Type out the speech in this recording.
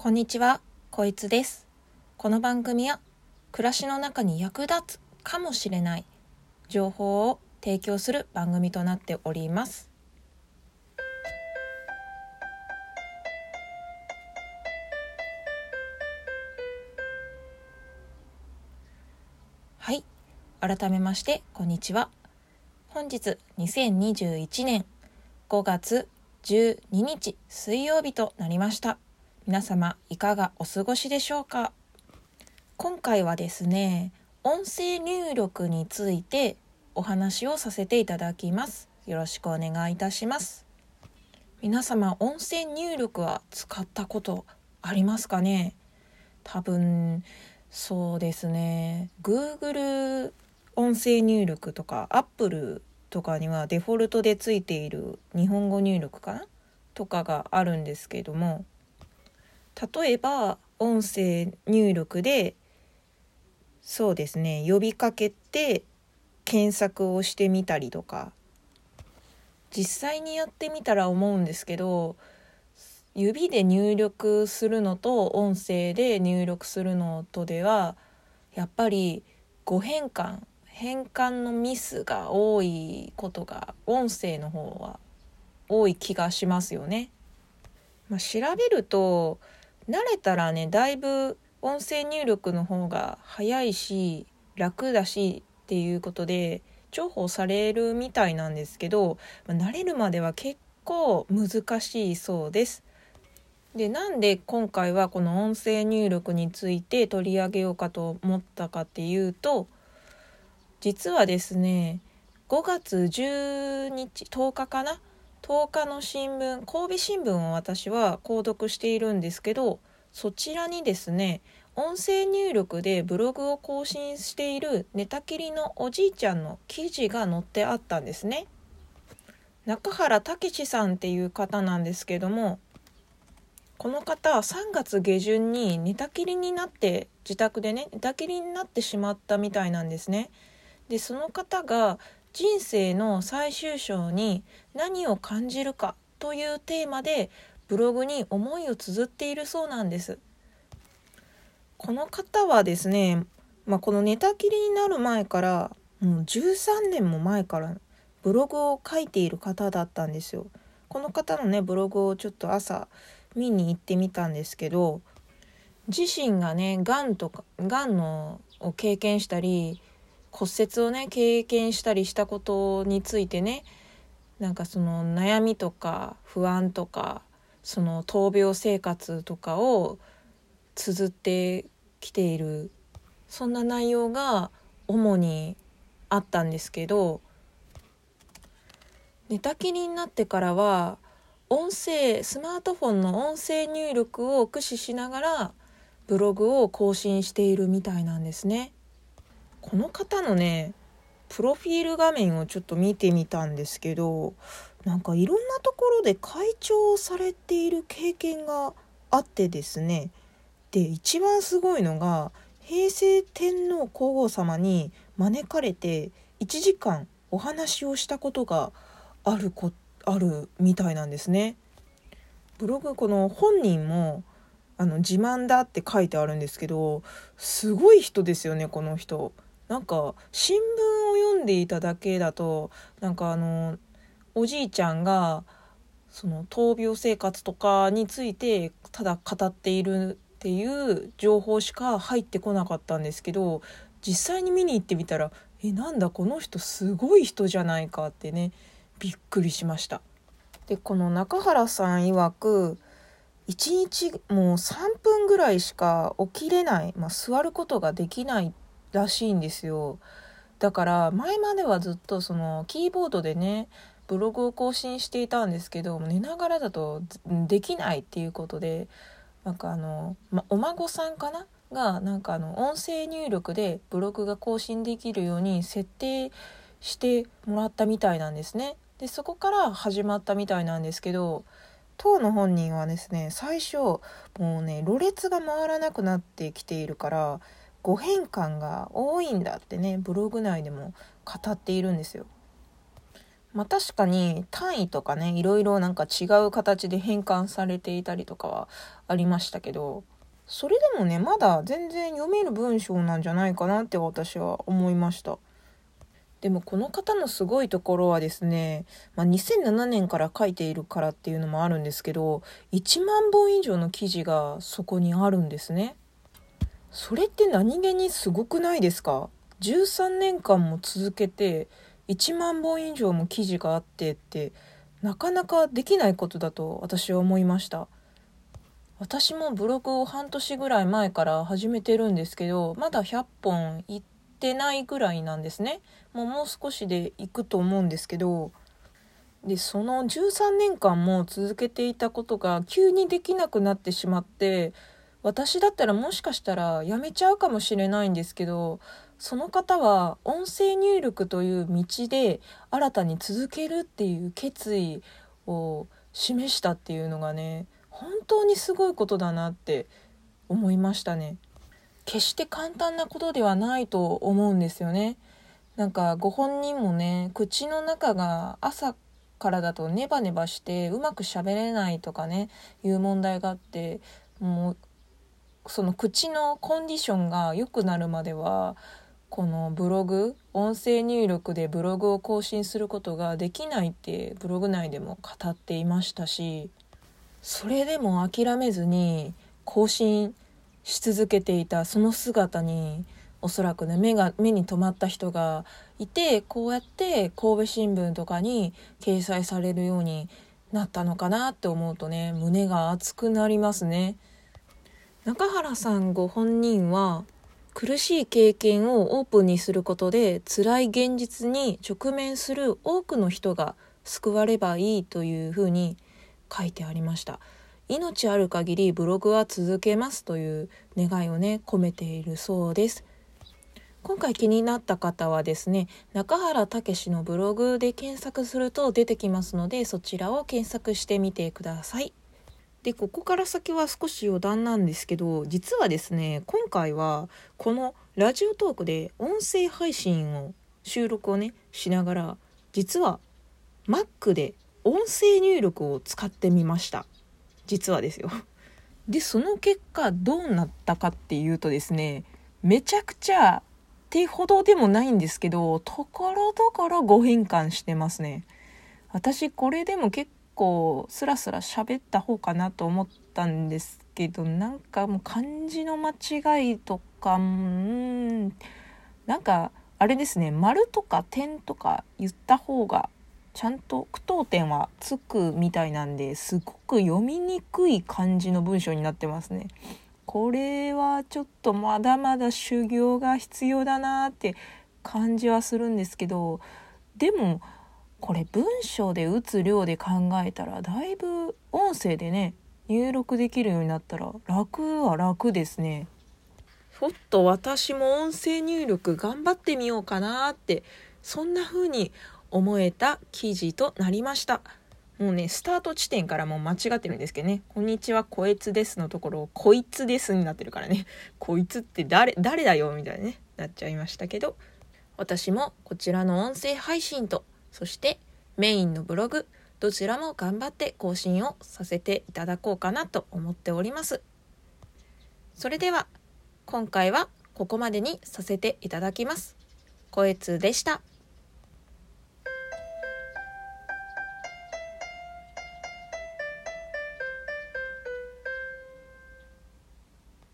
こんにちは、こいつです。この番組は暮らしの中に役立つかもしれない情報を提供する番組となっております。はい、改めましてこんにちは。本日2021年5月12日水曜日となりました。皆様いかがお過ごしでしょうか？今回はですね音声入力についてお話をさせていただきます。よろしくお願いいたします。皆様音声入力は使ったことありますかね？多分そうですね。Google 音声入力とか Apple とかにはデフォルトでついている日本語入力かな？とかがあるんですけども例えば音声入力でそうですね呼びかけて検索をしてみたりとか実際にやってみたら思うんですけど指で入力するのと音声で入力するのとではやっぱり誤変換変換のミスが多いことが音声の方は多い気がしますよね。まあ、調べると慣れたらねだいぶ音声入力の方が早いし楽だしっていうことで重宝されるみたいなんですけど、慣れるまでは結構難しいそうです。でなんで今回はこの音声入力について取り上げようかと思ったかっていうと実はですね5月10日10日かな10日の新聞神戸新聞を私は購読しているんですけどそちらにですね音声入力でブログを更新している寝たきりのおじいちゃんの記事が載ってあったんですね。中原武さんっていう方なんですけどもこの方3月下旬に寝たきりになって自宅でね寝たきりになってしまったみたいなんですね。でその方が人生の最終章に何を感じるかというテーマでブログに思いを綴っているそうなんです。この方はですね、まあ、この寝たきりになる前からもう13年も前からブログを書いている方だったんですよ。この方のねブログをちょっと朝見に行ってみたんですけど自身がねがんとかがんのを経験したり骨折をね経験したりしたことについてねなんかその悩みとか不安とかその闘病生活とかを綴ってきているそんな内容が主にあったんですけど寝たきりになってからは音声スマートフォンの音声入力を駆使しながらブログを更新しているみたいなんですね。この方のねプロフィール画面をちょっと見てみたんですけどなんかいろんなところで会長をされている経験があってですねで一番すごいのが平成天皇皇后様に招かれて1時間お話をしたことがあるこあるみたいなんですね。ブログこの本人もあの自慢だって書いてあるんですけどすごい人ですよねこの人。なんか新聞を読んでいただけだとなんかあのおじいちゃんがその闘病生活とかについてただ語っているっていう情報しか入ってこなかったんですけど実際に見に行ってみたらえなんだこの人すごい人じゃないかってねびっくりしました。でこの中原さん曰く1日もう3分ぐらいしか起きれない、まあ、座ることができないっらしいんですよだから前まではずっとそのキーボードでねブログを更新していたんですけど寝ながらだとできないっていうことでなんかあの、ま、お孫さんかな？がなんかあの音声入力でブログが更新できるように設定してもらったみたいなんですね。でそこから始まったみたいなんですけど当の本人はですね最初もうねろれつが回らなくなってきているから誤変換が多いんだってねブログ内でも語っているんですよ。まあ確かに単位とかねいろいろなんか違う形で変換されていたりとかはありましたけどそれでもねまだ全然読める文章なんじゃないかなって私は思いましたでもこの方のすごいところはですね、まあ、2007年から書いているからっていうのもあるんですけど1万本以上の記事がそこにあるんですねそれって何気にすごくないですか？13年間も続けて1万本以上も記事があってってなかなかできないことだと私は思いました。私もブログを半年ぐらい前から始めてるんですけどまだ100本いってないぐらいなんですね。もうもう少しで行くと思うんですけど。でその13年間も続けていたことが急にできなくなってしまって私だったらもしかしたらやめちゃうかもしれないんですけどその方は音声入力という道で新たに続けるっていう決意を示したっていうのがね本当にすごいことだなって思いましたね。決して簡単なことではないと思うんですよね。なんかご本人もね口の中が朝からだとネバネバしてうまく喋れないとかねいう問題があってもうその口のコンディションが良くなるまではこのブログ音声入力でブログを更新することができないってブログ内でも語っていましたしそれでも諦めずに更新し続けていたその姿におそらくね目が目に留まった人がいてこうやって神戸新聞とかに掲載されるようになったのかなって思うとね胸が熱くなりますね。中原さんご本人は苦しい経験をオープンにすることで辛い現実に直面する多くの人が救わればいいというふうに書いてありました。命ある限りブログは続けますという願いをね込めているそうです。今回気になった方はですね中原武のブログで検索すると出てきますのでそちらを検索してみてください。でここから先は少し余談なんですけど実はですね今回はこのラジオトークで音声配信を収録をねしながら実は Mac で音声入力を使ってみました。実はですよ。でその結果どうなったかっていうとですねめちゃくちゃってほどでもないんですけどところどころ誤変換してますね。私これでも結構スラスラ喋った方かなと思ったんですけどなんかもう漢字の間違いとかうんなんかあれですね丸とか点とか言った方がちゃんと句読点はつくみたいなんですごく読みにくい漢字の文章になってますね。これはちょっとまだまだ修行が必要だなって感じはするんですけどでもこれ文章で打つ量で考えたらだいぶ音声でね入力できるようになったら楽は楽ですね。ちょっと私も音声入力頑張ってみようかなってそんな風に思えた記事となりました。もうね、スタート地点からもう間違ってるんですけどね。こんにちは、こいつですのところを、こいつですになってるからね。こいつって誰、誰だよみたいなね、なっちゃいましたけど、私もこちらの音声配信とそしてメインのブログどちらも頑張って更新をさせていただこうかなと思っておりますそれでは今回はここまでにさせていただきます。こえつでした。